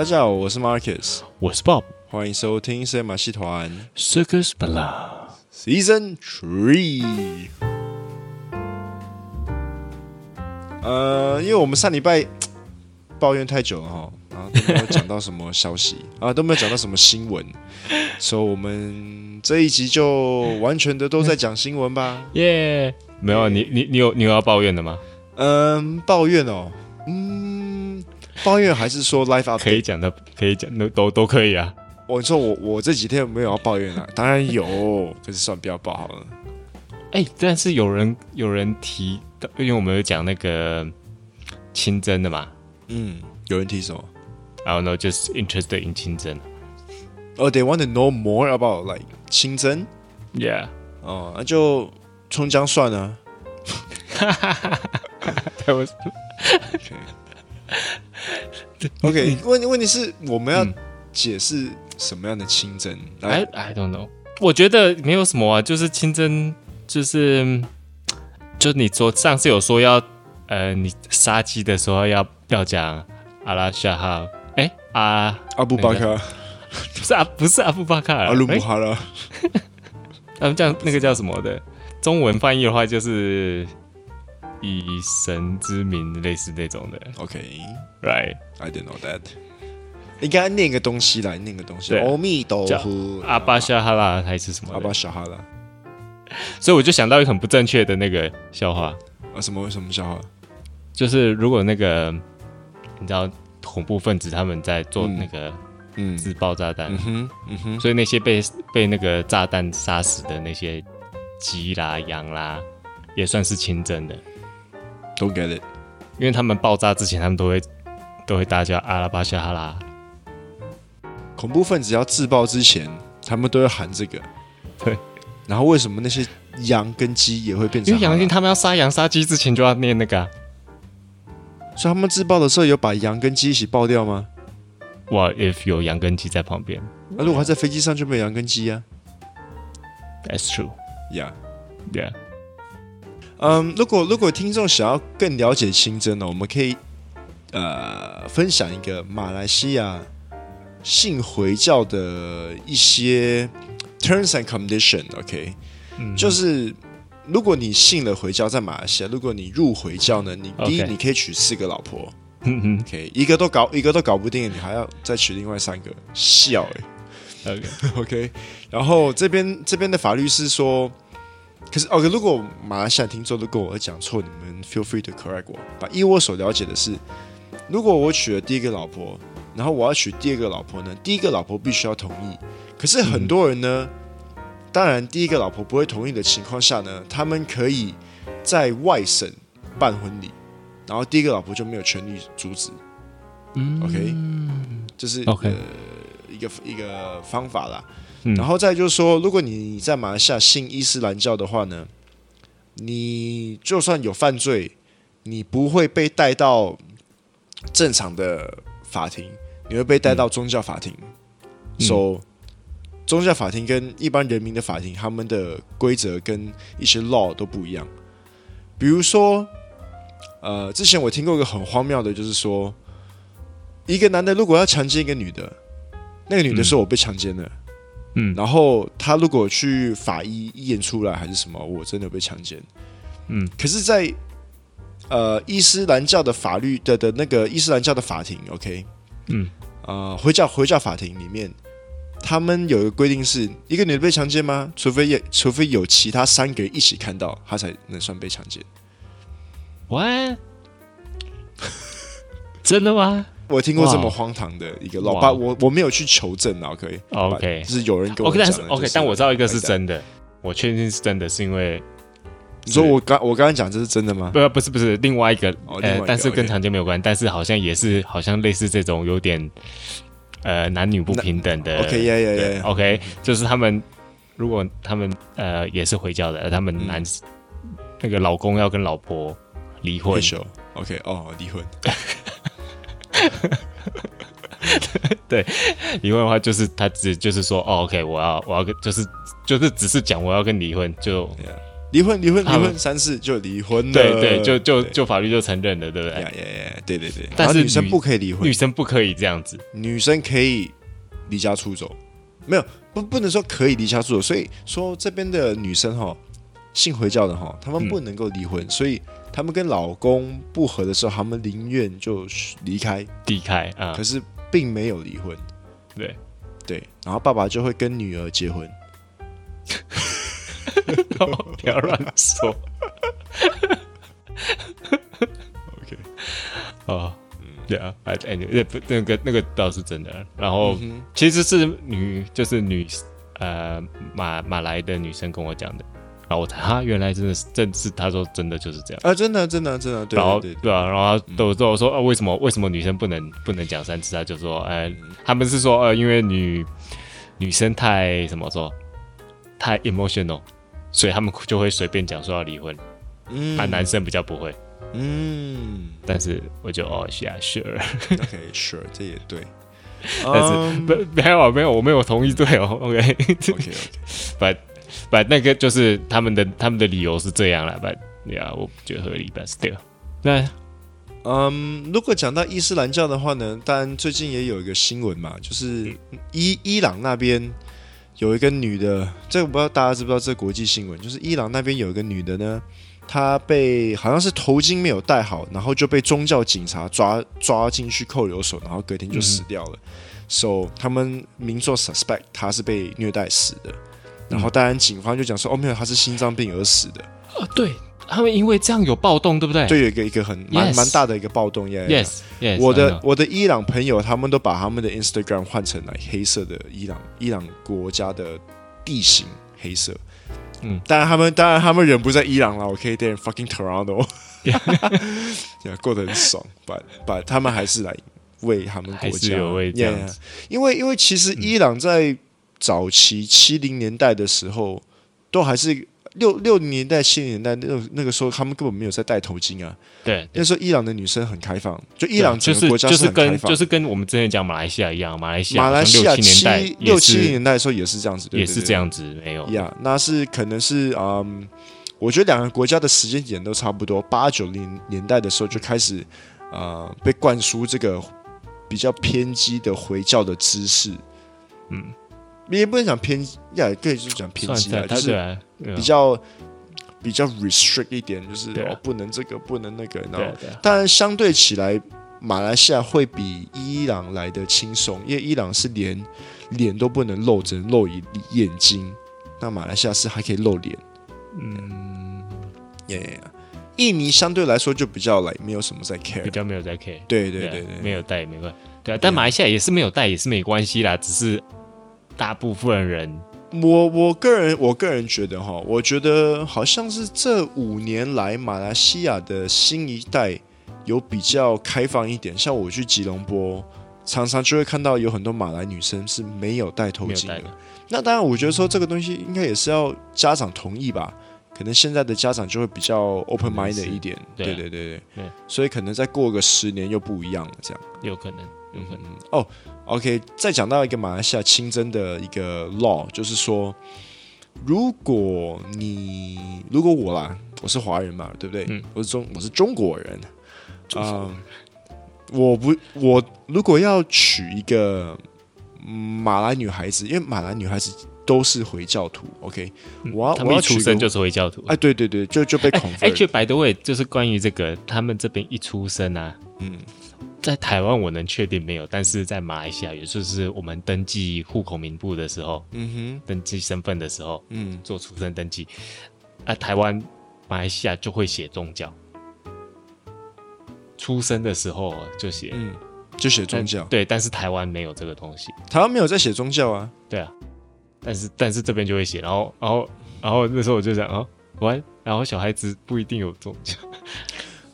大家好，我是 Marcus，我是 Bob，欢迎收听《神马戏团 Circus Bala Season Three》。呃，因为我们上礼拜 抱怨太久了哈，然后都没有讲到什么消息 啊，都没有讲到什么新闻，所以我们这一集就完全的都在讲新闻吧。耶，没有你你你有你有要抱怨的吗？嗯，抱怨哦，嗯。抱怨还是说 life 可以讲的，可以讲的都都可以啊。我说我我这几天没有要抱怨啊，当然有，可是算不要报好了。哎、欸，但是有人有人提，因为我们有讲那个清真的嘛。嗯，有人提什么？I don't know, just interested in 清真。哦、oh,，they want to know more about like 清真。Yeah。哦，那就葱姜蒜啊。哈哈哈哈 OK，问问题是我们要解释什么样的清真？哎、嗯、，I don't know。我觉得没有什么啊，就是清真，就是就你说上次有说要呃，你杀鸡的时候要要讲阿拉夏哈，哎阿阿布巴卡，不是阿不是阿布巴卡，阿鲁姆哈拉。他们叫那个叫什么的？中文翻译的话就是。以神之名，类似那种的。OK，Right，I didn't know that。应该念个东西来，念个东西。阿弥陀佛，阿巴夏哈拉还是什么？阿巴夏哈拉。所以我就想到一个很不正确的那个笑话。啊，什么什么笑话？就是如果那个你知道恐怖分子他们在做那个嗯自爆炸弹，嗯哼嗯哼，所以那些被被那个炸弹杀死的那些鸡啦羊啦，也算是清真的。Don't get it，因为他们爆炸之前，他们都会都会大叫阿拉巴夏哈拉。恐怖分子要自爆之前，他们都会喊这个。对，然后为什么那些羊跟鸡也会变成？因为羊跟他们要杀羊杀鸡之前就要念那个、啊。所以他们自爆的时候有把羊跟鸡一起爆掉吗？哇，if 有羊跟鸡在旁边，那如果还在飞机上就没有羊跟鸡啊？That's true. Yeah, yeah. 嗯、um，如果如果听众想要更了解清真呢，我们可以呃分享一个马来西亚信回教的一些 terms and condition，OK，、okay? 嗯、就是如果你信了回教，在马来西亚，如果你入回教呢，你第一你可以娶四个老婆，嗯哼，OK，一个都搞一个都搞不定，你还要再娶另外三个，笑哎，OK。OK，然后这边这边的法律是说。可是，OK，如果马来西亚听众都跟我讲错，你们 feel free to correct 我。把依我所了解的是，如果我娶了第一个老婆，然后我要娶第二个老婆呢，第一个老婆必须要同意。可是很多人呢，嗯、当然第一个老婆不会同意的情况下呢，他们可以在外省办婚礼，然后第一个老婆就没有权利阻止。嗯，OK，这、就是 OK、呃、一个一个方法啦。然后再就是说，如果你在马来西亚信伊斯兰教的话呢，你就算有犯罪，你不会被带到正常的法庭，你会被带到宗教法庭。so, 宗教法庭跟一般人民的法庭，他们的规则跟一些 law 都不一样。比如说，呃，之前我听过一个很荒谬的，就是说，一个男的如果要强奸一个女的，那个女的说我被强奸了。嗯，然后他如果去法医验出来还是什么，我真的被强奸。嗯，可是在，在呃伊斯兰教的法律的的那个伊斯兰教的法庭，OK，嗯，呃回教回教法庭里面，他们有一个规定是，一个女的被强奸吗？除非也除非有其他三个人一起看到，他才能算被强奸。What？真的吗？我听过这么荒唐的一个老爸，我我没有去求证啊，可以，OK，就是有人跟我讲的，但是 OK，但我知道一个是真的，我确定是真的，是因为你说我刚我刚刚讲这是真的吗？不，不是，不是，另外一个，呃，但是跟强奸没有关，但是好像也是，好像类似这种有点呃男女不平等的，OK，呀呀呀，OK，就是他们如果他们呃也是回教的，他们男那个老公要跟老婆离婚，OK，哦，离婚。对，离婚的话就是他只就是说，哦，OK，我要我要跟就是就是只是讲我要跟离婚，就离婚离婚离婚三次就离婚了，对对，就就就法律就承认了，对不对？对对对。但是女生不可以离婚，女生不可以这样子，女生可以离家出走，没有不不能说可以离家出走，所以说这边的女生哈，信回教的哈，他们不能够离婚，所以她们跟老公不和的时候，他们宁愿就离开离开啊，可是并没有离婚，对对，然后爸爸就会跟女儿结婚。不要乱说。OK，哦，对啊，哎哎，那那个那个倒是真的。然后其实是女，就是女，呃，马马来的女生跟我讲的。然后我原来真的是，真是他说真的就是这样。啊，真的真的真的。对，然后对啊，然后都都说啊，为什么为什么女生不能不能讲三次？他就说，哎，他们是说呃，因为女女生太怎么说？太 emotional，所以他们就会随便讲说要离婚，嗯，而男生比较不会，嗯，但是我就哦，yeah sure，OK，sure，这也对，但是不没有没有我没有同意对哦，OK，OK，but but 那个就是他们的他们的理由是这样了，but yeah，我觉得合理，but still，那嗯，如果讲到伊斯兰教的话呢，当然最近也有一个新闻嘛，就是伊伊朗那边。有一个女的，这个不知道大家知不知道？这个国际新闻就是伊朗那边有一个女的呢，她被好像是头巾没有戴好，然后就被宗教警察抓抓进去扣留所，然后隔天就死掉了。嗯、so 他们民众 suspect 她是被虐待死的，然后当然警方就讲说，哦没有，他是心脏病而死的。啊，对。他们因为这样有暴动，对不对？对，有一个一个很蛮蛮大的一个暴动。Yes，, yeah, yes, 我的我的伊朗朋友，他们都把他们的 Instagram 换成了黑色的伊朗伊朗国家的地形黑色。嗯，当然他们当然他们人不在伊朗了，OK，在 fucking Toronto，过得很爽。But but 他们还是来为他们国家有为因为因为其实伊朗在早期七零年代的时候，都还是。六六零年代、七零年代那那个时候，他们根本没有在戴头巾啊。对，那时候伊朗的女生很开放，就伊朗整个国家是很开放，就是跟就是跟我们之前讲马来西亚一样，马来西亚马来西亚七六七零年代的时候也是这样子，也是这样子，没有。呀，那是可能是嗯，我觉得两个国家的时间点都差不多，八九零年代的时候就开始呃被灌输这个比较偏激的回教的知识，嗯。你也不能讲偏激，呀，可以就是讲偏激啊，就是比较比较 restrict 一点，就是哦，不能这个，不能那个。然后，当然相对起来，马来西亚会比伊朗来的轻松，因为伊朗是连脸都不能露，只能露一眼睛。那马来西亚是还可以露脸。嗯，耶，印尼相对来说就比较来没有什么在 care，比较没有在 care。对对对对，没有带也没关系。对啊，但马来西亚也是没有带也是没关系啦，只是。大部分人，我我个人我个人觉得哈，我觉得好像是这五年来马来西亚的新一代有比较开放一点。像我去吉隆坡，常常就会看到有很多马来女生是没有戴头巾的。那当然，我觉得说这个东西应该也是要家长同意吧。可能现在的家长就会比较 open minded 一点。对对对对，对，所以可能再过个十年又不一样了，这样有可能，有可能哦。OK，再讲到一个马来西亚清真的一个 law，就是说，如果你如果我啦，我是华人嘛，对不对？嗯、我是中我是中国人，啊、呃，我不我如果要娶一个马来女孩子，因为马来女孩子都是回教徒，OK，、嗯、我要他们一出生就是回教徒，哎，对对对，就就被恐吓。哎，就 by the way，就是关于这个，他们这边一出生啊，嗯。在台湾我能确定没有，但是在马来西亚，也就是我们登记户口名簿的时候，嗯哼，登记身份的时候，嗯，做出生登记，啊，台湾、马来西亚就会写宗教，出生的时候就写，嗯，就写宗教，对，但是台湾没有这个东西，台湾没有在写宗教啊，对啊，但是但是这边就会写，然后然后然后那时候我就想啊，完，然后小孩子不一定有宗教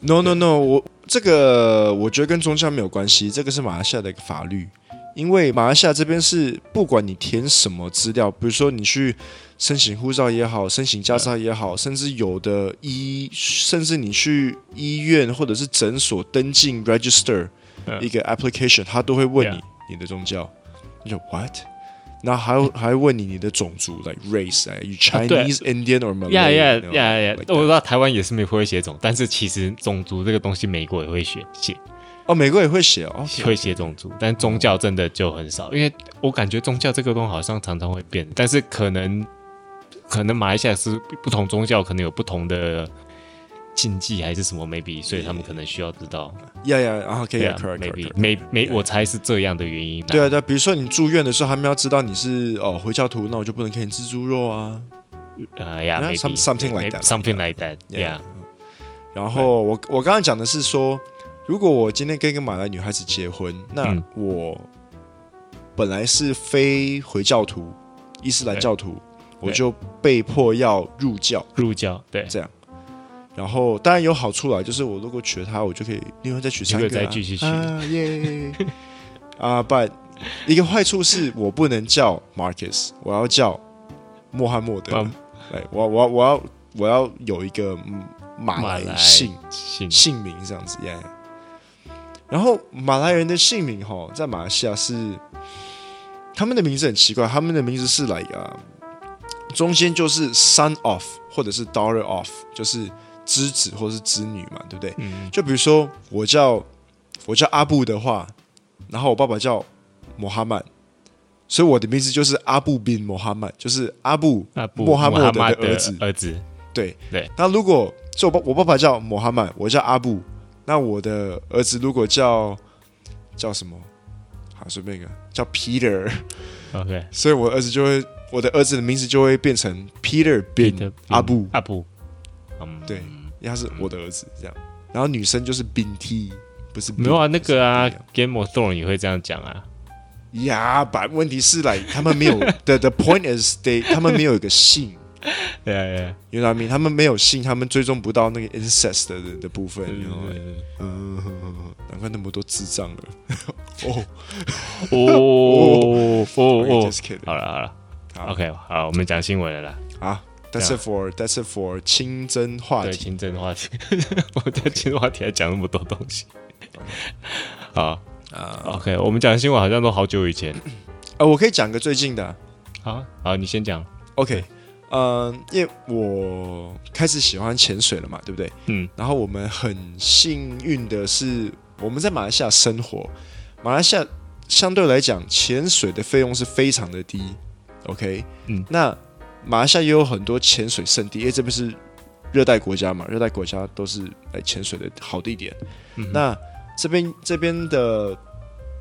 ，no no no，我。这个我觉得跟宗教没有关系，这个是马来西亚的一个法律。因为马来西亚这边是不管你填什么资料，比如说你去申请护照也好，申请驾照也好，甚至有的医，甚至你去医院或者是诊所登记 register 一个 application，他都会问你你的宗教。你就 what？那还还问你你的种族，like race，you Chinese、Indian or yeah yeah yeah yeah！我知道台湾也是没会写种，但是其实种族这个东西，美国也会写写。哦，美国也会写哦，会写种族，但宗教真的就很少，因为我感觉宗教这个东西好像常常会变，但是可能可能马来西亚是不同宗教，可能有不同的。禁忌还是什么？maybe，所以他们可能需要知道。呀呀，然后可以，maybe，没没，我猜是这样的原因。对啊，对，比如说你住院的时候，他们要知道你是哦回教徒，那我就不能给你吃猪肉啊。呃呀，something like that，something like that，yeah。然后我我刚刚讲的是说，如果我今天跟一个马来女孩子结婚，那我本来是非回教徒，伊斯兰教徒，我就被迫要入教，入教，对，这样。然后当然有好处啦，就是我如果娶了她，我就可以另外再娶三个，再继续娶啊耶！啊，but 一个坏处是我不能叫 Marcus，我要叫穆罕默德。哎，我我我要我要有一个马来姓姓姓名这样子耶。然后马来人的姓名哈，在马来西亚是他们的名字很奇怪，他们的名字是来啊，中间就是 son of 或者是 daughter of，就是。之子或是子女嘛，对不对？嗯、就比如说我叫我叫阿布的话，然后我爸爸叫穆哈曼，所以我的名字就是阿布宾穆哈曼，就是阿布穆罕默德的儿子。儿子对对。那如果就我爸我爸爸叫穆哈曼，我叫阿布，那我的儿子如果叫叫什么？好，随便一个叫 Peter。OK，所以我儿子就会我的儿子的名字就会变成 Peter 宾阿布阿布。嗯，对。他是我的儿子，这样，然后女生就是 Binti，不是没有啊，那个啊，Game of Thrones 也会这样讲啊。呀，把问题是来，他们没有，the the point is they，他们没有一个姓，对啊，You know what I mean？他们没有姓，他们追踪不到那个 incest 的的部分，嗯，难怪那么多智障了。哦哦哦哦，好了好了，OK，好，我们讲新闻了啦，啊。That's it for That's it for 清真话题。对清真话题，我在清真话题还讲那么多东西。好啊，OK，我们讲的新闻好像都好久以前。呃，我可以讲个最近的。好，好，你先讲。OK，嗯，因为我开始喜欢潜水了嘛，对不对？嗯。然后我们很幸运的是，我们在马来西亚生活。马来西亚相对来讲，潜水的费用是非常的低。OK，嗯，那。马来西亚也有很多潜水圣地，因为这边是热带国家嘛，热带国家都是来潜水的好地点。嗯、那这边这边的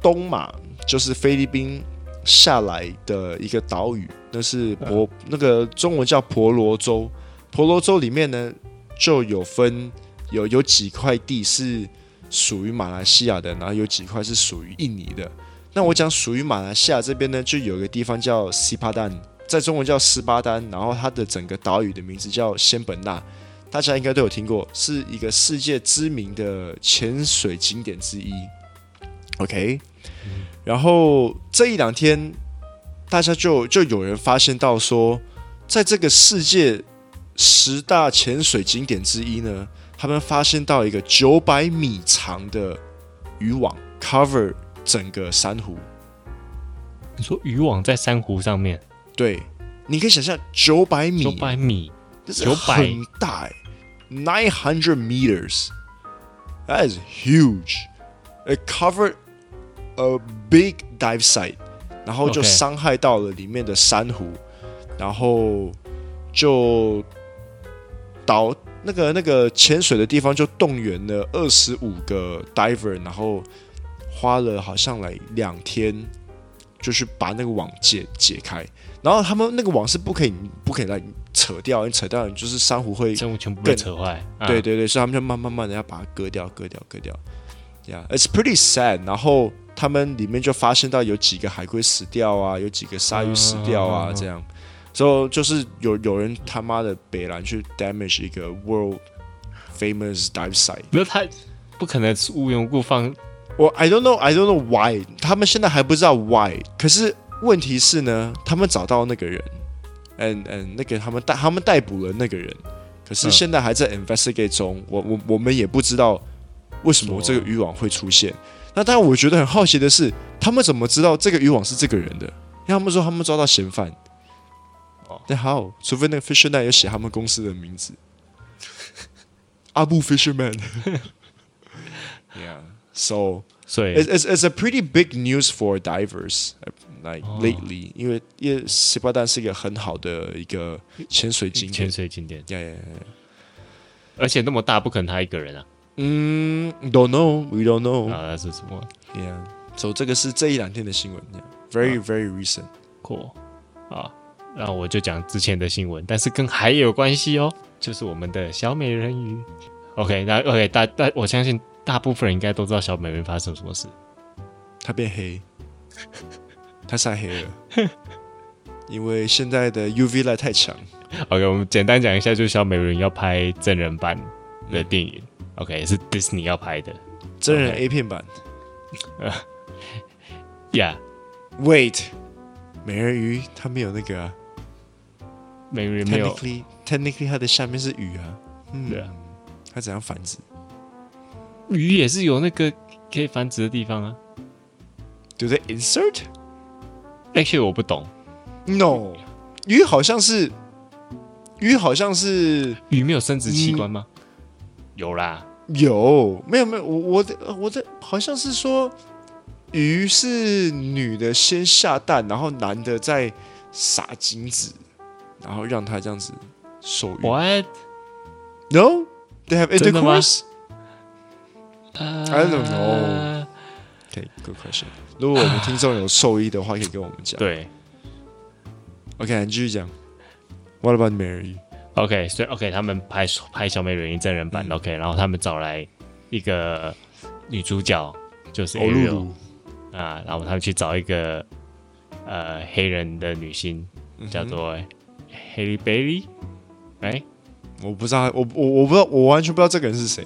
东马就是菲律宾下来的一个岛屿，那是婆、嗯、那个中文叫婆罗洲。婆罗洲里面呢，就有分有有几块地是属于马来西亚的，然后有几块是属于印尼的。那我讲属于马来西亚这边呢，就有一个地方叫西帕丹。在中文叫斯巴丹，然后它的整个岛屿的名字叫仙本那，大家应该都有听过，是一个世界知名的潜水景点之一。OK，然后这一两天，大家就就有人发现到说，在这个世界十大潜水景点之一呢，他们发现到一个九百米长的渔网，cover 整个珊瑚。你说渔网在珊瑚上面？对，你可以想象九百米，九百米，这是很大，nine hundred meters，that is huge. It covered a big dive site，然后就伤害到了里面的珊瑚.然后就导那个那个潜水的地方就动员了二十五个 diver，然后花了好像来两天，就是把那个网解解开。然后他们那个网是不可以不可以来扯掉，你扯掉就是珊瑚会珊瑚全部被扯坏。对对对，所以他们就慢慢慢的要把它割掉，割掉，割掉。Yeah，it's pretty sad。然后他们里面就发现到有几个海龟死掉啊，有几个鲨鱼死掉啊，这样。所以就是有有人他妈的北兰去 damage 一个 world famous dive site。没有，他不可能是无缘无故放。我 I don't know I don't know why。他们现在还不知道 why。可是。问题是呢，他们找到那个人，嗯嗯，那个他们逮他们逮捕了那个人，可是现在还在 investigate 中，我我我们也不知道为什么这个渔网会出现。那当然，我觉得很好奇的是，他们怎么知道这个渔网是这个人的？因为他们说他们抓到嫌犯。哦，那好，除非那个 Fisherman 有写他们公司的名字，阿布 Fisherman。Yeah，so so it's it's it's a pretty big news for divers like lately，因为因为西巴丹是一个很好的一个潜水景点，潜水景点。Yeah yeah yeah，而且那么大，不可能他一个人啊。嗯，don't know，we don't know。啊，那是什么？Yeah，so 这个是这一两天的新闻，very very recent，cool。啊。那我就讲之前的新闻，但是跟海有关系哦，就是我们的小美人鱼。OK，那 OK，大大我相信大部分人应该都知道小美人发生什么事，她变黑，她晒黑了，因为现在的 UV light 太强。OK，我们简单讲一下，就是小美人要拍真人版的电影。嗯、OK，是 Disney 要拍的。真人 A 片版。呃、，Yeah，Wait，美人鱼它没有那个、啊。美人鱼没有，technically，它的下面是鱼啊，嗯、对啊，它怎样繁殖？鱼也是有那个可以繁殖的地方啊。Do they insert？Actually，我不懂。No，鱼好像是，鱼好像是鱼没有生殖器官吗？嗯、有啦，有，没有没有，我我的我的好像是说，鱼是女的先下蛋，然后男的再撒精子。然后让它这样子受孕。What? No, they have intercourse. I don't know. Okay, good question. 如果我们听众有兽医的话，可以跟我们讲。对。OK，你继续讲。What about Mary？OK，所以 OK，他们拍拍小美人鱼真人版。OK，然后他们找来一个女主角，就是 Ariel 啊，然后他们去找一个呃黑人的女星，叫做。Haley Bailey，哎，我不知道，我我我不知道，我完全不知道这个人是谁。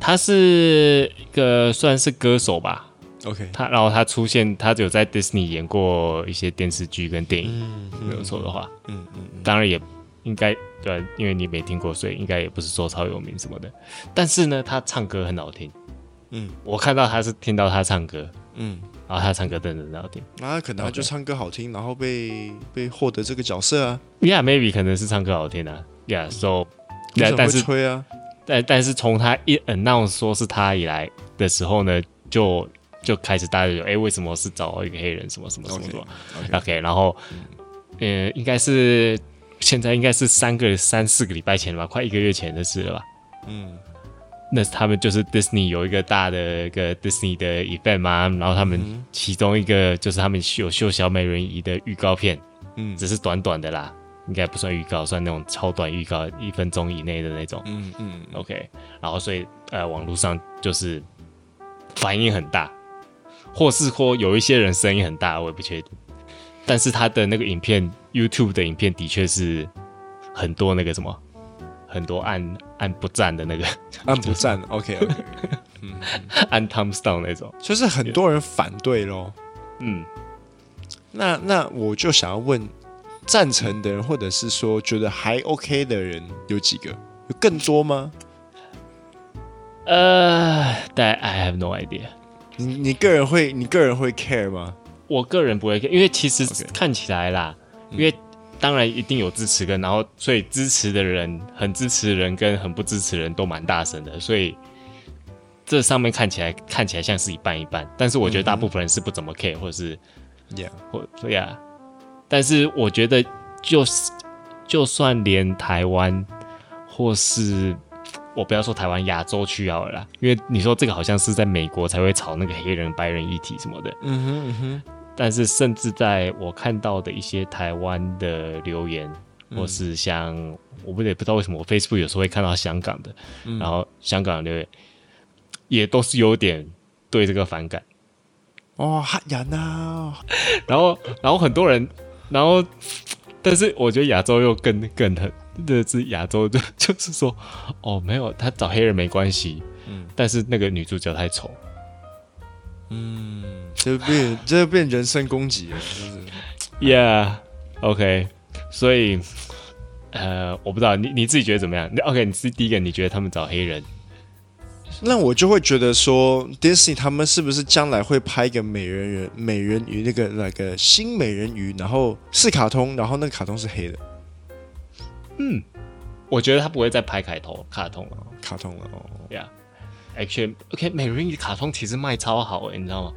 他是一个算是歌手吧，OK。他然后他出现，他只有在 Disney 演过一些电视剧跟电影，嗯嗯、没有错的话，嗯嗯，嗯当然也应该对，因为你没听过，所以应该也不是说超有名什么的。但是呢，他唱歌很好听，嗯，我看到他是听到他唱歌，嗯。然后他唱歌真的很好听，那、啊、可能他就唱歌好听然后被被获得这个角色啊。Yeah，maybe 可能是唱歌好听啊。Yeah，so，但是吹啊，但但是从他一 announce 说是他以来的时候呢，就就开始大家就哎，为什么是找一个黑人什么什么什么什么？OK，, okay. 然后，嗯、呃，应该是现在应该是三个三四个礼拜前了吧，快一个月前的事了吧？嗯。那他们就是 Disney 有一个大的一个 Disney 的 event 嘛，然后他们其中一个就是他们有秀小美人鱼的预告片，嗯，只是短短的啦，应该不算预告，算那种超短预告，一分钟以内的那种，嗯嗯，OK，然后所以呃网络上就是反应很大，或是说有一些人声音很大，我也不确定，但是他的那个影片 YouTube 的影片的确是很多那个什么。很多按按不赞的那个，按不赞，OK OK，嗯，按 thumbs down 那种，就是很多人反对咯。嗯，那那我就想要问，赞成的人或者是说觉得还 OK 的人有几个？有更多吗？呃，但 I have no idea。你你个人会你个人会 care 吗？我个人不会 care，因为其实看起来啦，Okay. 因为。当然一定有支持跟，然后所以支持的人很支持的人跟很不支持的人都蛮大声的，所以这上面看起来看起来像是一半一半，但是我觉得大部分人是不怎么 care，或者是，yeah，或对呀，但是我觉得就是就算连台湾或是我不要说台湾亚洲区好了啦，因为你说这个好像是在美国才会炒那个黑人白人议题什么的，嗯哼嗯哼。但是，甚至在我看到的一些台湾的留言，嗯、或是像我不也不知道为什么，我 Facebook 有时候会看到香港的，嗯、然后香港的留言也都是有点对这个反感。哦，黑人啊！然后，然后很多人，然后，但是我觉得亚洲又更更很，这是亚洲就 就是说，哦，没有，他找黑人没关系，嗯，但是那个女主角太丑。嗯，这变 这变人身攻击了，就是 Yeah，OK，okay. 所以呃，我不知道你你自己觉得怎么样？OK，你是第一个，你觉得他们找黑人那我就会觉得说，Disney 他们是不是将来会拍一个美人鱼、美人鱼那个那个新美人鱼，然后是卡通，然后那个卡通是黑的？嗯，我觉得他不会再拍卡通卡通了，卡通了哦。Yeah，actually OK，美人鱼卡通其实卖超好诶，你知道吗？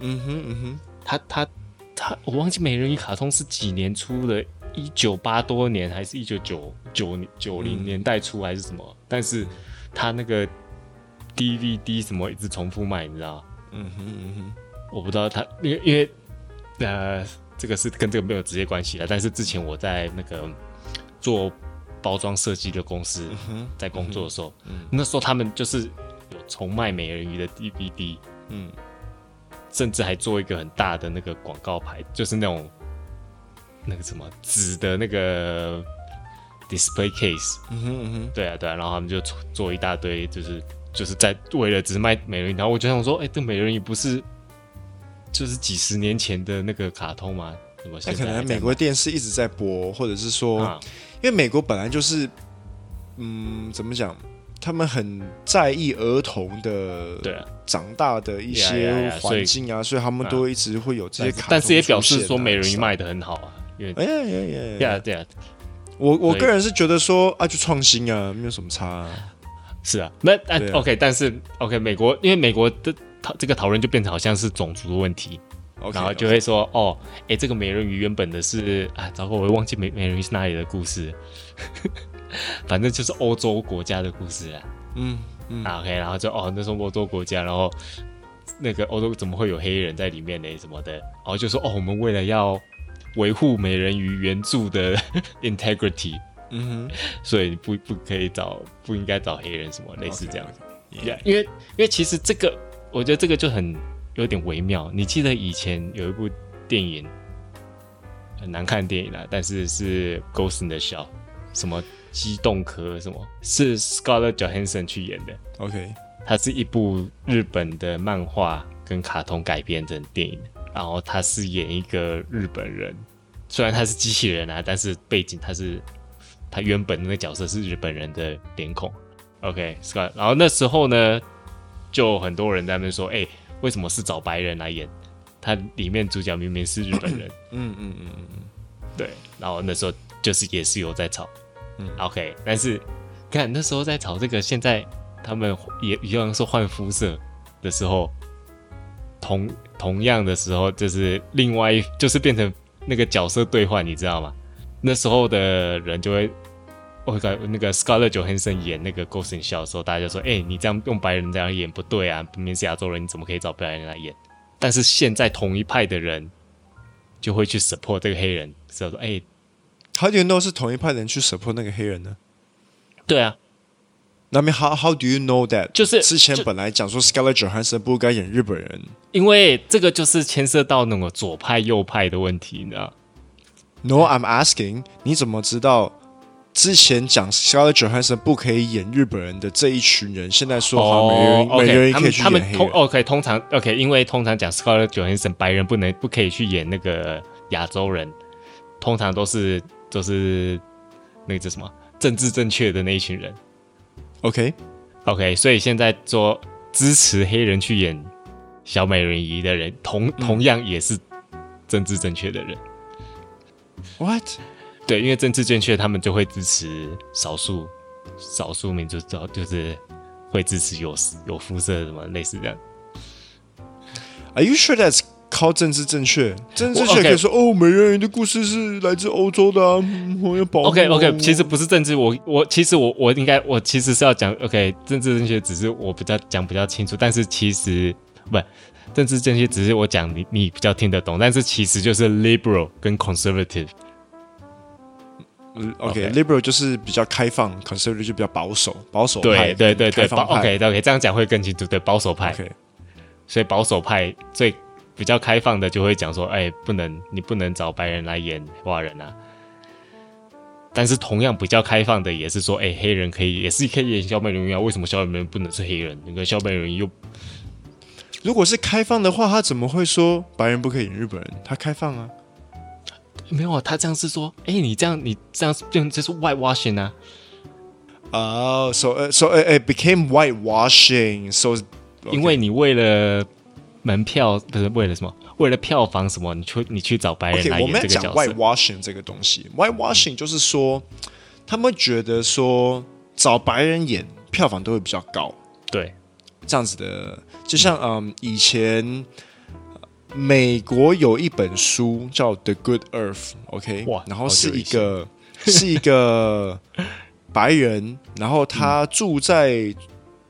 嗯哼嗯哼，他他他，我忘记美人鱼卡通是几年出的，一九八多年还是一九九九九零年代初还是什么？嗯、但是他那个。DVD 什么一直重复卖，你知道？嗯哼嗯哼，我不知道他，因为因为呃，这个是跟这个没有直接关系的。但是之前我在那个做包装设计的公司，在工作的时候，那时候他们就是有重卖美人鱼的 DVD，嗯，甚至还做一个很大的那个广告牌，就是那种那个什么纸的那个 display case，嗯哼嗯哼，对啊对啊，然后他们就做一大堆，就是。就是在为了只是卖美人鱼，然后我就想说，哎、欸，这美人鱼不是就是几十年前的那个卡通吗？怎么现在？可能美国电视一直在播，或者是说，啊、因为美国本来就是，嗯，怎么讲？他们很在意儿童的对长大的一些环境啊，所以他们都一直会有这些卡。但是也表示说美人鱼卖的很好啊，因为哎呀呀呀呀呀！对啊，我我个人是觉得说啊，就创新啊，没有什么差、啊。是啊，那但、啊、OK，但是 OK，美国因为美国的讨这个讨论就变成好像是种族的问题，okay, 然后就会说.哦，哎、欸，这个美人鱼原本的是啊，糟糕，我会忘记美美人鱼是哪里的故事，反正就是欧洲国家的故事啊，嗯嗯、啊、OK，然后就哦，那是欧洲国家，然后那个欧洲怎么会有黑人在里面呢？什么的，然后就说哦，我们为了要维护美人鱼原著的 integrity。嗯哼，所以不不可以找，不应该找黑人什么类似这样子，okay, okay. Yeah. 因为因为其实这个，我觉得这个就很有点微妙。你记得以前有一部电影，很难看的电影啦，但是是 Ghost in the Shell，什么机动科什么，是 Scarlett Johansson 去演的。OK，它是一部日本的漫画跟卡通改编的电影，然后他是演一个日本人，虽然他是机器人啊，但是背景他是。他原本那个角色是日本人的脸孔，OK，Scott，然后那时候呢，就很多人在那边说，哎、欸，为什么是找白人来演？他里面主角明明是日本人，嗯嗯嗯嗯嗯，对，然后那时候就是也是有在吵，嗯，OK，但是看那时候在吵这个，现在他们也一样说换肤色的时候，同同样的时候就是另外一就是变成那个角色兑换，你知道吗？那时候的人就会。我感那个 Scarlett Johansson 演那个 Ghost in the Shell 的时候，大家就说：“哎、欸，你这样用白人这样演不对啊，明明是亚洲人，你怎么可以找白人来演？”但是现在同一派的人就会去 support 这个黑人，是说：“哎、欸，好多人都是同一派的人去 support 那个黑人呢？”对啊，那么 how how do you know that？就是之前本来讲说 Scarlett Johansson 不该演日本人，因为这个就是牵涉到那个左派右派的问题，你知道？No，I'm asking，你怎么知道？之前讲 Scarlett Johansson 不可以演日本人的这一群人，现在说好美人，oh, okay, 美人可以去演黑人。他们通 OK，通常 OK，因为通常讲 Scarlett Johansson 白人不能不可以去演那个亚洲人，通常都是都是那个叫什么政治正确的那一群人。OK OK，所以现在说支持黑人去演小美人鱼的人，同同样也是政治正确的人。What？对，因为政治正确，他们就会支持少数少数民族，就就是会支持有有肤色什么类似这样。Are you sure that's 靠政治正确？政治正确可以说 okay, 哦，美人鱼的故事是来自欧洲的啊，我要保护。OK OK，其实不是政治，我我其实我我应该我其实是要讲 OK，政治正确只是我比较讲比较清楚，但是其实不政治正确只是我讲你你比较听得懂，但是其实就是 liberal 跟 conservative。OK，liberal、okay, 就是比较开放，conservative 就比较保守，保守派。对对对对，OK OK，这样讲会更清楚。对，保守派。Okay. 所以保守派最比较开放的就会讲说，哎、欸，不能，你不能找白人来演华人啊。但是同样比较开放的也是说，哎、欸，黑人可以，也是可以演小美人鱼啊。为什么小美人鱼不能是黑人？那个小美人鱼又，如果是开放的话，他怎么会说白人不可以演日本人？他开放啊。没有啊，他这样是说，哎、欸，你这样，你这样用就是 whitewashing 啊。哦、uh,，so uh, so it became whitewashing，so okay. 因为你为了门票不是为了什么，为了票房什么，你去你去找白人来演这个角色。Okay, 我们讲 whitewashing 这个东西，whitewashing 就是说，他们觉得说找白人演票房都会比较高，对，这样子的，就像嗯，以前美国有一本书叫《The Good Earth》，OK，然后是一个 是一个。白人，然后他住在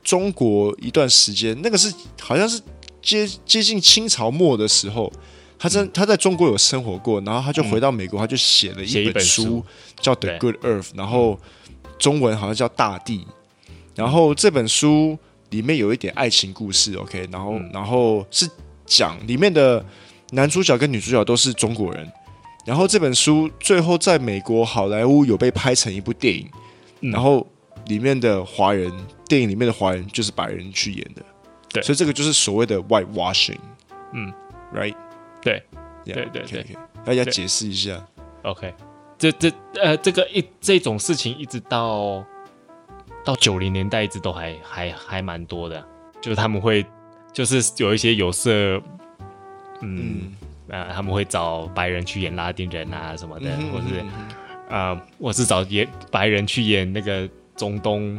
中国一段时间，嗯、那个是好像是接接近清朝末的时候，他在他在中国有生活过，然后他就回到美国，他就写了一本书叫《The Good Earth》，然后中文好像叫《大地》，然后这本书里面有一点爱情故事，OK，然后、嗯、然后是讲里面的男主角跟女主角都是中国人，然后这本书最后在美国好莱坞有被拍成一部电影。然后里面的华人，电影里面的华人就是白人去演的，对，所以这个就是所谓的 whitewashing，嗯，right，对，yeah, 对对对，大家解释一下，OK，这这呃这个一这种事情一直到到九零年代一直都还还还蛮多的，就是他们会就是有一些有色，嗯，嗯。呃他们会找白人去演拉丁人啊什么的，嗯、或是。啊、呃，我是找演白人去演那个中东，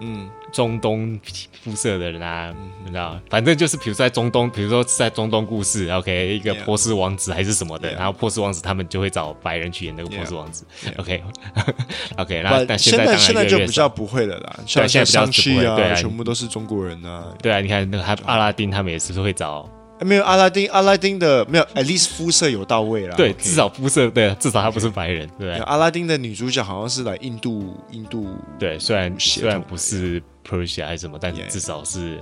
嗯，中东肤色的人啊，嗯、你知道，反正就是比如说在中东，比如说在中东故事，OK，一个波斯王子还是什么的.然后波斯王子他们就会找白人去演那个波斯王子，OK，OK，那但现在当然现在就比较不会了啦，现在比较不会，对啊，全部都是中国人啊，对啊，你看那个还阿拉丁他们也是会找。没有阿拉丁，阿拉丁的没有，at least 肤色有到位了。对，okay. 至少肤色对，至少他不是白人，对。阿拉丁的女主角好像是来印度，印度对，虽然虽然不是 Persia 还是什么，但至少是.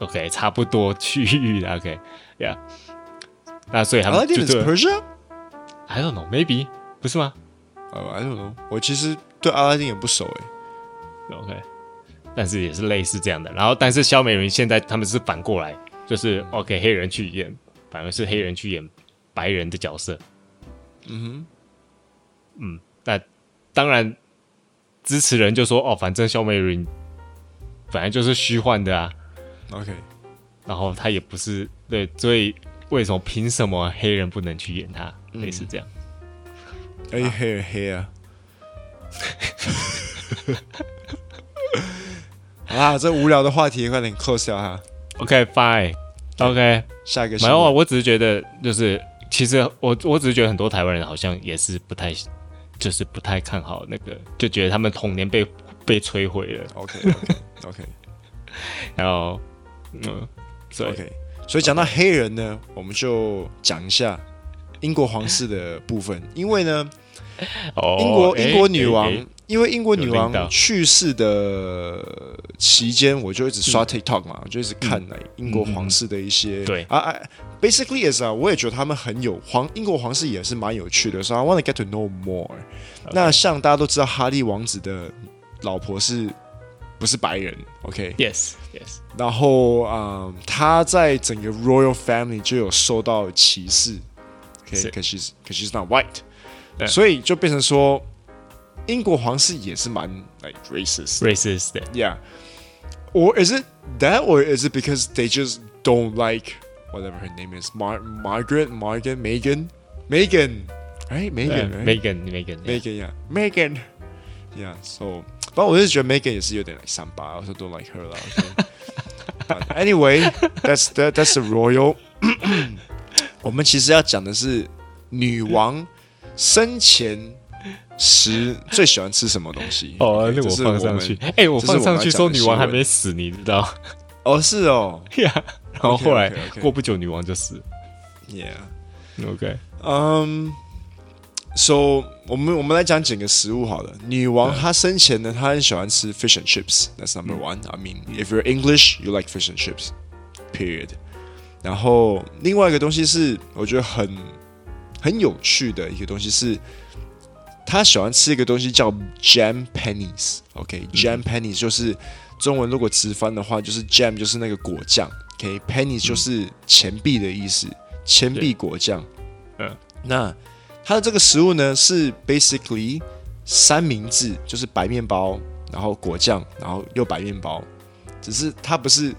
OK，差不多区域的 OK，Yeah。那所以他们就 Persia？I don't know，maybe 不是吗？I don't know，我其实对阿拉丁也不熟哎。OK，但是也是类似这样的。然后，但是肖美云现在他们是反过来。就是哦给黑人去演，反而是黑人去演白人的角色。嗯哼，嗯，那当然支持人就说哦，反正肖美云本来就是虚幻的啊。OK，然后他也不是对，所以为什么凭什么黑人不能去演他？嗯、类似这样。哎，黑人黑啊！好啦，这无聊的话题快点 close 掉哈。OK，fine，OK，下一个。没有啊，我只是觉得，就是其实我我只是觉得很多台湾人好像也是不太，就是不太看好那个，就觉得他们童年被被摧毁了。OK，OK，OK。然后，嗯，所以，OK，所以讲到黑人呢，我们就讲一下英国皇室的部分，因为呢，英国英国女王。因为英国女王去世的期间，我就一直刷 TikTok 嘛，我就一直看来英国皇室的一些对。啊啊，basically is 啊，我也觉得他们很有皇，英国皇室也是蛮有趣的，所以 I want to get to know more。那像大家都知道，哈利王子的老婆是不是白人？OK，Yes Yes。然后啊，他在整个 Royal Family 就有受到歧视，OK，because she's because she's not white，所以就变成说。英国皇室也是蛮 like racist，racist，的 yeah。Or is it that, or is it because they just don't like whatever her name is, Mar Margaret, Margaret, Megan, Megan, right? Megan, right? Megan, Megan, Megan, yeah, Megan, yeah. So，不过我是觉得 Megan 也是有点 like 三八，I also don't like her 啦。But anyway, that's that, that's the royal。我们其实要讲的是女王生前。 食最喜欢吃什么东西？哦，那我放上去。哎、欸，我放上去说女王还没死，你知道？哦，是哦。呀、yeah，然后后来 okay, okay, okay. 过不久，女王就死。Yeah，OK。嗯，So 我们我们来讲几个食物好了。女王她生前呢，她很喜欢吃 fish and chips。That's number one. I mean, if you're English, you like fish and chips. Period. 然后另外一个东西是我觉得很很有趣的一个东西是。他喜欢吃一个东西叫 jam pennies，OK，jam、okay? pennies 就是中文如果直翻的话，就是 jam 就是那个果酱，OK，pennies、okay? 就是钱币的意思，钱币果酱。嗯，那它的这个食物呢是 basically 三明治，就是白面包，然后果酱，然后又白面包，只是它不是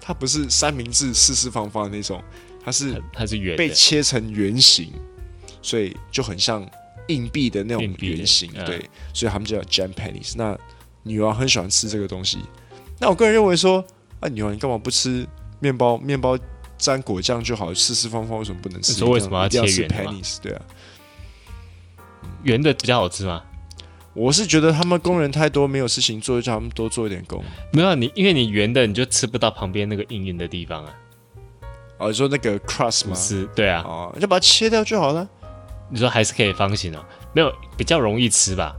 它不是三明治四四方方的那种，它是它是圆被切成圆形，所以就很像硬币的那种圆形，对，所以他们就叫 jam pennies。那女王很喜欢吃这个东西，那我个人认为说，啊，女王你干嘛不吃面包？面包沾果酱就好，四四方方为什么不能吃？说为什么要切圆？pennies？对啊，圆的比较好吃吗？我是觉得他们工人太多，没有事情做，就叫他们多做一点工。没有你，因为你圆的，你就吃不到旁边那个硬硬的地方啊。哦，你说那个 crust 吗？是，对啊。哦，你就把它切掉就好了。你说还是可以方形哦？没有，比较容易吃吧？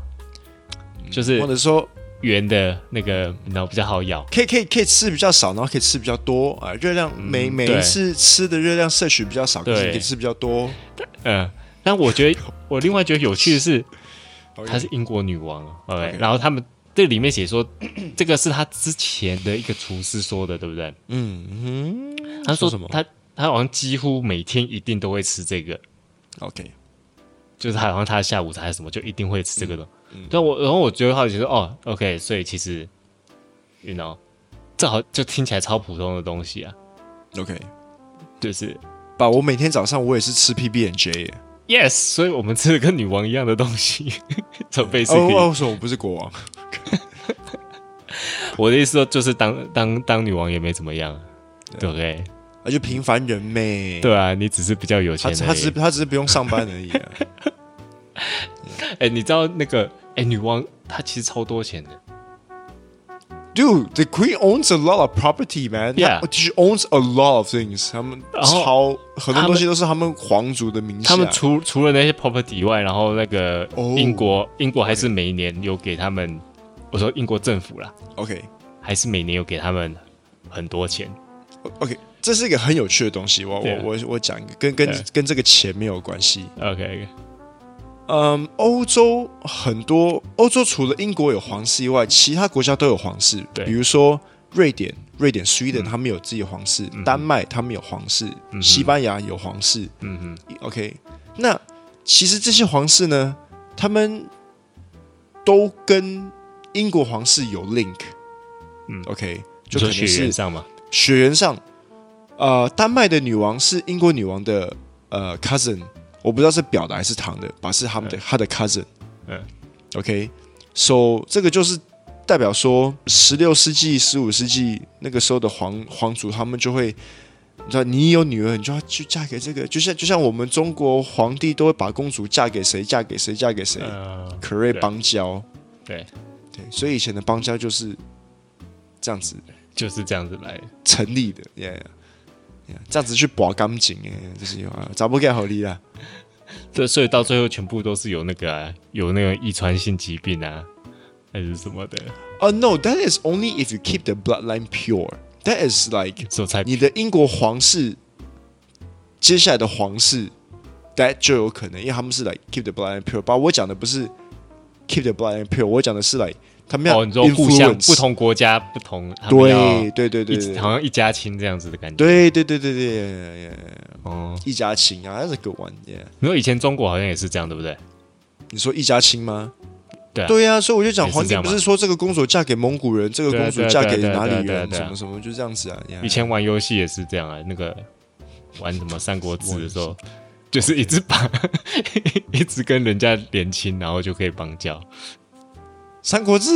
就是或者说圆的那个，然后比较好咬。可以，可以，可以吃比较少，然后可以吃比较多啊。热量每每一次吃的热量摄取比较少，可是可以吃比较多。嗯，但我觉得我另外觉得有趣的是。她是英国女王，OK，, okay. 然后他们这里面写说，这个是他之前的一个厨师说的，对不对？嗯嗯，他说什么？他他好像几乎每天一定都会吃这个，OK，就是好像他的下午茶还是什么，就一定会吃这个的。但我然后我觉得好奇说，哦，OK，所以其实，you know，这好就听起来超普通的东西啊，OK，就是，把我每天早上我也是吃 PB and J。Yes，所以我们吃的跟女王一样的东西，准备是。哦，为什么我不是国王？我的意思说，就是当当当女王也没怎么样，对不对？那就平凡人呗。对啊，你只是比较有钱。他只是他只是不用上班而已。哎，你知道那个哎，女王她其实超多钱的。Dude, the queen owns a lot of property, man. Yeah, she owns a lot of things. 他们超很多东西都是他们皇族的名下。他们除除了那些 property 以外，然后那个英国，oh, 英国还是每年有给他们。我说英国政府啦，OK，还是每年有给他们很多钱。OK，这是一个很有趣的东西。我、yeah. 我我我讲一个，跟跟、yeah. 跟这个钱没有关系。OK。嗯，欧洲很多，欧洲除了英国有皇室以外，其他国家都有皇室。对，比如说瑞典，瑞典 Sweden 他们有自己的皇室；嗯、丹麦他们有皇室；嗯、西班牙有皇室。嗯哼，OK。那其实这些皇室呢，他们都跟英国皇室有 link。嗯，OK，就可能是血缘上嘛。血缘上，呃，丹麦的女王是英国女王的呃 cousin。我不知道是表的还是堂的，把是他们的、嗯、他的 cousin，嗯，OK，so、okay? 这个就是代表说，十六世纪、十五世纪那个时候的皇皇族，他们就会，你知道，你有女儿，你就要去嫁给这个，就像就像我们中国皇帝都会把公主嫁给谁，嫁给谁，嫁给谁，可瑞邦交，对。对，所以以前的邦交就是这样子，就是这样子来。成立的，yeah, yeah, 这样子去拔干净哎，就是有啊，找不给好利啦。对所以到最后全部都是有那个、啊、有那个遗传性疾病啊，还是什么的？哦、uh,，No，that is only if you keep the bloodline pure. That is like 你的英国皇室接下来的皇室，that 就有可能，因为他们是 like keep the bloodline pure。把我讲的不是 keep the bloodline pure，我讲的是 like 他们要、哦、你说互相不同国家不同，对对对对对，好像一家亲这样子的感觉。对对对对对。哦，一家亲啊，那是个玩意。因为以前中国好像也是这样，对不对？你说一家亲吗？对啊，对呀，所以我就讲，皇帝不是说这个公主嫁给蒙古人，这个公主嫁给哪里人，什么什么，就这样子啊。以前玩游戏也是这样啊，那个玩什么《三国志》的时候，就是一直把 一直跟人家连亲，然后就可以邦交。《三国志》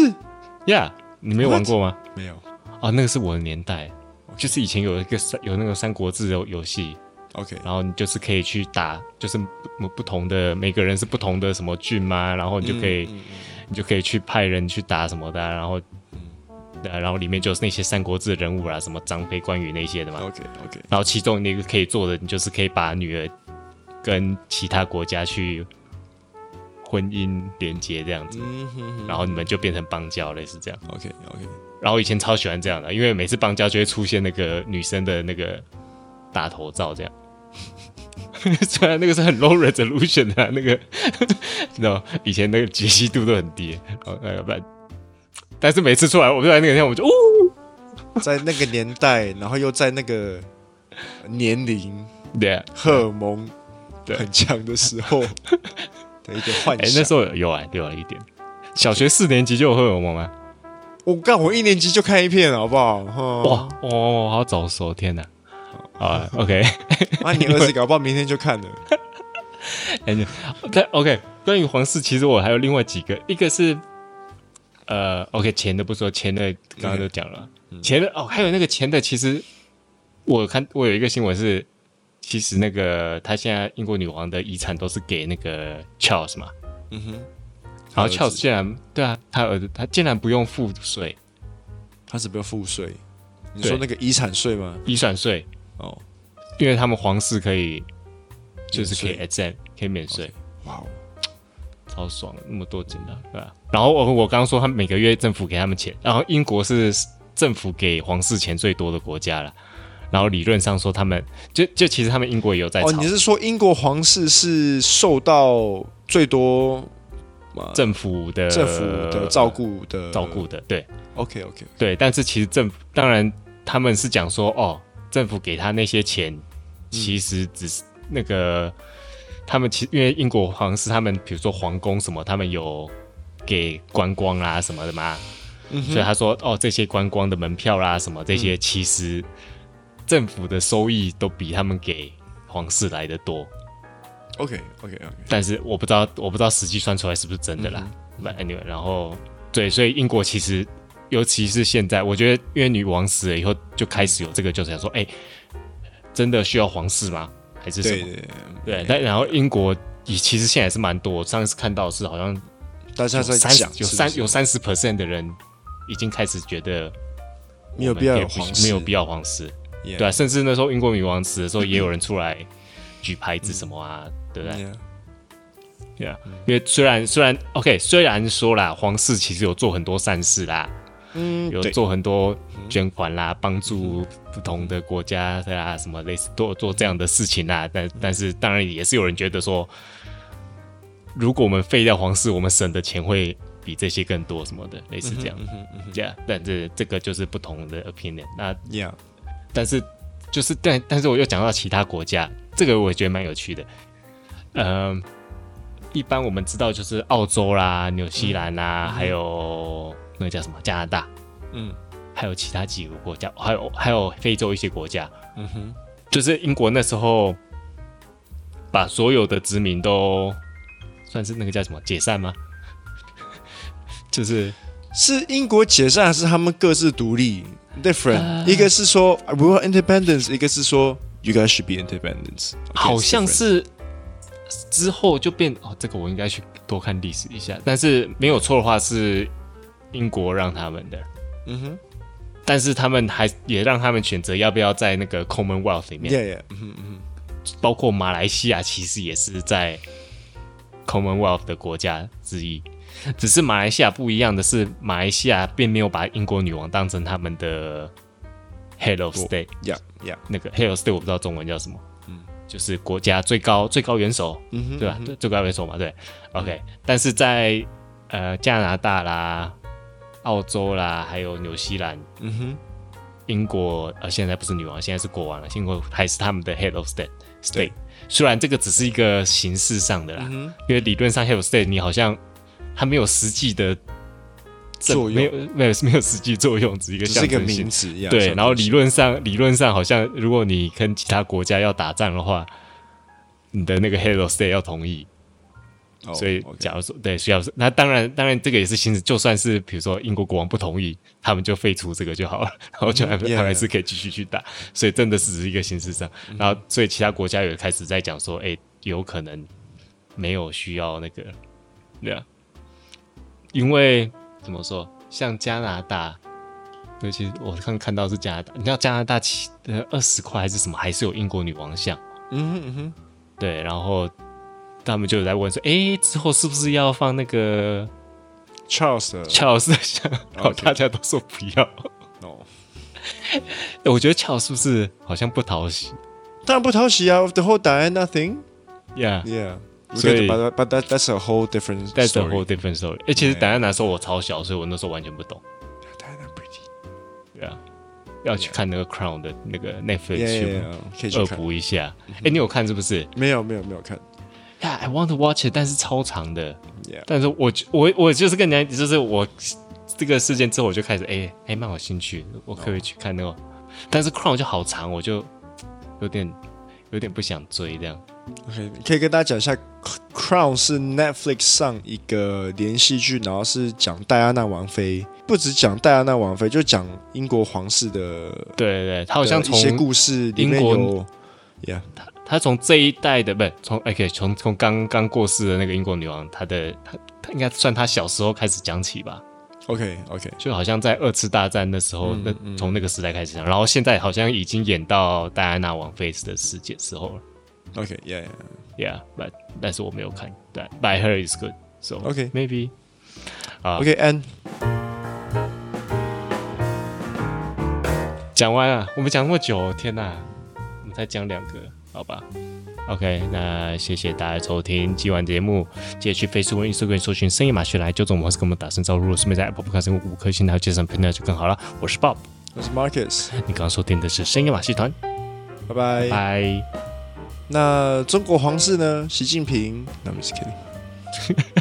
呀，yeah, 你没有玩过吗？没有。啊，那个是我的年代，okay. 就是以前有一个三有那个《三国志》游游戏，OK，然后你就是可以去打，就是不不同的每个人是不同的什么郡嘛，然后你就可以、嗯嗯嗯、你就可以去派人去打什么的，然后、嗯、然后里面就是那些《三国志》的人物啊，什么张飞、关羽那些的嘛，OK OK，然后其中那个可以做的，你就是可以把女儿跟其他国家去。婚姻连接这样子，嗯哼哼，然后你们就变成邦交，类似这样。OK OK。然后以前超喜欢这样的，因为每次邦交就会出现那个女生的那个大头照，这样。虽然那个是很 low resolution 的、啊，那个，你知道，以前那个解析度都很低。哦，那个不，但是每次出来，我就在那个天，我就哦，在那个年代，然后又在那个年龄，对，荷尔蒙很强的时候。的一个幻想，哎、欸，那时候有啊，有了一点，小学四年级就有荷尔蒙吗？我干，我一年级就看一片，好不好？哇哦，好早熟，天哪！啊，OK，那 你儿子搞不好明天就看了。哎，对，OK。关于皇室，其实我还有另外几个，一个是呃，OK，钱的不说，钱的刚刚都讲了，钱的哦，还有那个钱的，其实我看我有一个新闻是，其实那个他现在英国女王的遗产都是给那个 Charles 嘛，嗯哼，然后 Charles 竟然对啊，他儿子他竟然不用付税，他是不用付税？你说那个遗产税吗？遗产税哦，因为他们皇室可以就是可以 exempt 可以免税，哇哦。超爽，那么多钱的，对吧？然后我我刚刚说，他每个月政府给他们钱，然后英国是政府给皇室钱最多的国家了。然后理论上说，他们就就其实他们英国也有在。哦，你是说英国皇室是受到最多政府的政府的照顾的照顾的？对，OK OK，对。但是其实政府当然他们是讲说，哦，政府给他那些钱，其实只是那个。嗯他们其实因为英国皇室，他们比如说皇宫什么，他们有给观光啊什么的嘛，嗯、所以他说哦，这些观光的门票啦、啊、什么这些，其实政府的收益都比他们给皇室来的多。OK OK OK，但是我不知道，我不知道实际算出来是不是真的啦。But anyway，然后对，所以英国其实尤其是现在，我觉得因为女王死了以后，就开始有这个，就是想说，哎，真的需要皇室吗？还是什么？对，对，对，对，但然后英国也其实现在也是蛮多。我上次看到是好像大家在讲，有三有三十 percent 的人已经开始觉得没有必要皇室，没有必要皇室。Yeah. 对啊，甚至那时候英国女王死的时候，也有人出来 举牌子什么啊，嗯、对不对？对啊，因为虽然虽然 OK，虽然说啦，皇室其实有做很多善事啦。嗯，有做很多捐款啦，帮助不同的国家对啊，什么类似做做这样的事情啦。但但是当然也是有人觉得说，如果我们废掉皇室，我们省的钱会比这些更多什么的，类似这样。这样，但是这个就是不同的 opinion。那 Yeah，但是就是但但是我又讲到其他国家，这个我也觉得蛮有趣的。嗯，一般我们知道就是澳洲啦、纽西兰啦，还有。那个叫什么？加拿大，嗯，还有其他几个国家，还有还有非洲一些国家，嗯哼，就是英国那时候把所有的殖民都算是那个叫什么解散吗？就是是英国解散还是他们各自独立？Different，、呃、一个是说 We want independence，一个是说 You guys should be independence。好像是之后就变哦，这个我应该去多看历史一下，但是没有错的话是。英国让他们的，嗯哼，但是他们还也让他们选择要不要在那个 Commonwealth 里面，yeah, yeah, 嗯嗯，包括马来西亚其实也是在 Commonwealth 的国家之一，只是马来西亚不一样的是，马来西亚并没有把英国女王当成他们的 Head of State，yeah yeah，那个 Head of State 我不知道中文叫什么，嗯，就是国家最高最高元首，嗯哼，对吧？最最高元首嘛，对，OK，但是在呃加拿大啦。澳洲啦，还有纽西兰，嗯哼，英国呃，现在不是女王，现在是国王了。英国还是他们的 head of state state，虽然这个只是一个形式上的啦，嗯、因为理论上 head of state 你好像还没有实际的作用，没有没有没有实际作用，只是一个象征性，只是一个名词一样。对，然后理论上理论上好像如果你跟其他国家要打仗的话，你的那个 head of state 要同意。所以，假如说对需要是，那当然，当然这个也是形式。就算是比如说英国国王不同意，他们就废除这个就好了，然后就还还还是可以继续去打。所以真的是只是一个形式上。然后，所以其他国家也开始在讲说，哎，有可能没有需要那个，对啊，因为怎么说，像加拿大，尤其我刚看到是加拿大，你知道加拿大七呃二十块还是什么，还是有英国女王像。嗯哼嗯哼，对，然后。他们就有在问说：“哎，之后是不是要放那个 Charles Charles 的像？”然后大家都说不要。哦，我觉得 Charles 是不是好像不讨喜？当然不讨喜啊！The whole Diana thing。Yeah, yeah. 所以 but but that's a whole different story. that's a whole different story. 哎、其实等戴安时候我超小，所以我那时候完全不懂。戴安娜 pretty，对啊，要去看那个 Crown 的那个 Netflix 去恶补一下。哎、你有看是不是？没有没有没有看。Yeah, I want to watch it，但是超长的。但是我我我就是跟你就是我这个事件之后，我就开始哎哎蛮有兴趣，我可,以去看那个。但是 Crown 就好长，我就有点有点不想追这样。OK，可以跟大家讲一下，Crown 是 Netflix 上一个连续剧，然后是讲戴安娜王妃，不只讲戴安娜王妃，就讲英国皇室的。对对对，他好像从一些故事里面有，Yeah，他他从这一代的不是从 OK 从从刚刚过世的那个英国女王，她的他他应该算她小时候开始讲起吧。OK OK，就好像在二次大战的时候，那、嗯、从、嗯、那个时代开始讲，然后现在好像已经演到戴安娜王妃的世界时候了。OK，Yeah，Yeah，Yeah，但但是我没有看，但 But I heard is good，so OK，Maybe，啊，OK，And，讲完了，我们讲那么久，天哪，我们才讲两个，好吧？OK，那谢谢大家收听今晚节目，记得去 Facebook、Instagram 搜寻深夜马戏来纠正我们，或是跟我们打声招呼。顺便在 Apple Podcast 五颗星，还有介绍评论就更好了。我是 Bob，我是 Marcus，你刚刚收听的是深夜马戏团，拜拜拜。那中国皇室呢？习近平，那 I'm just kidding。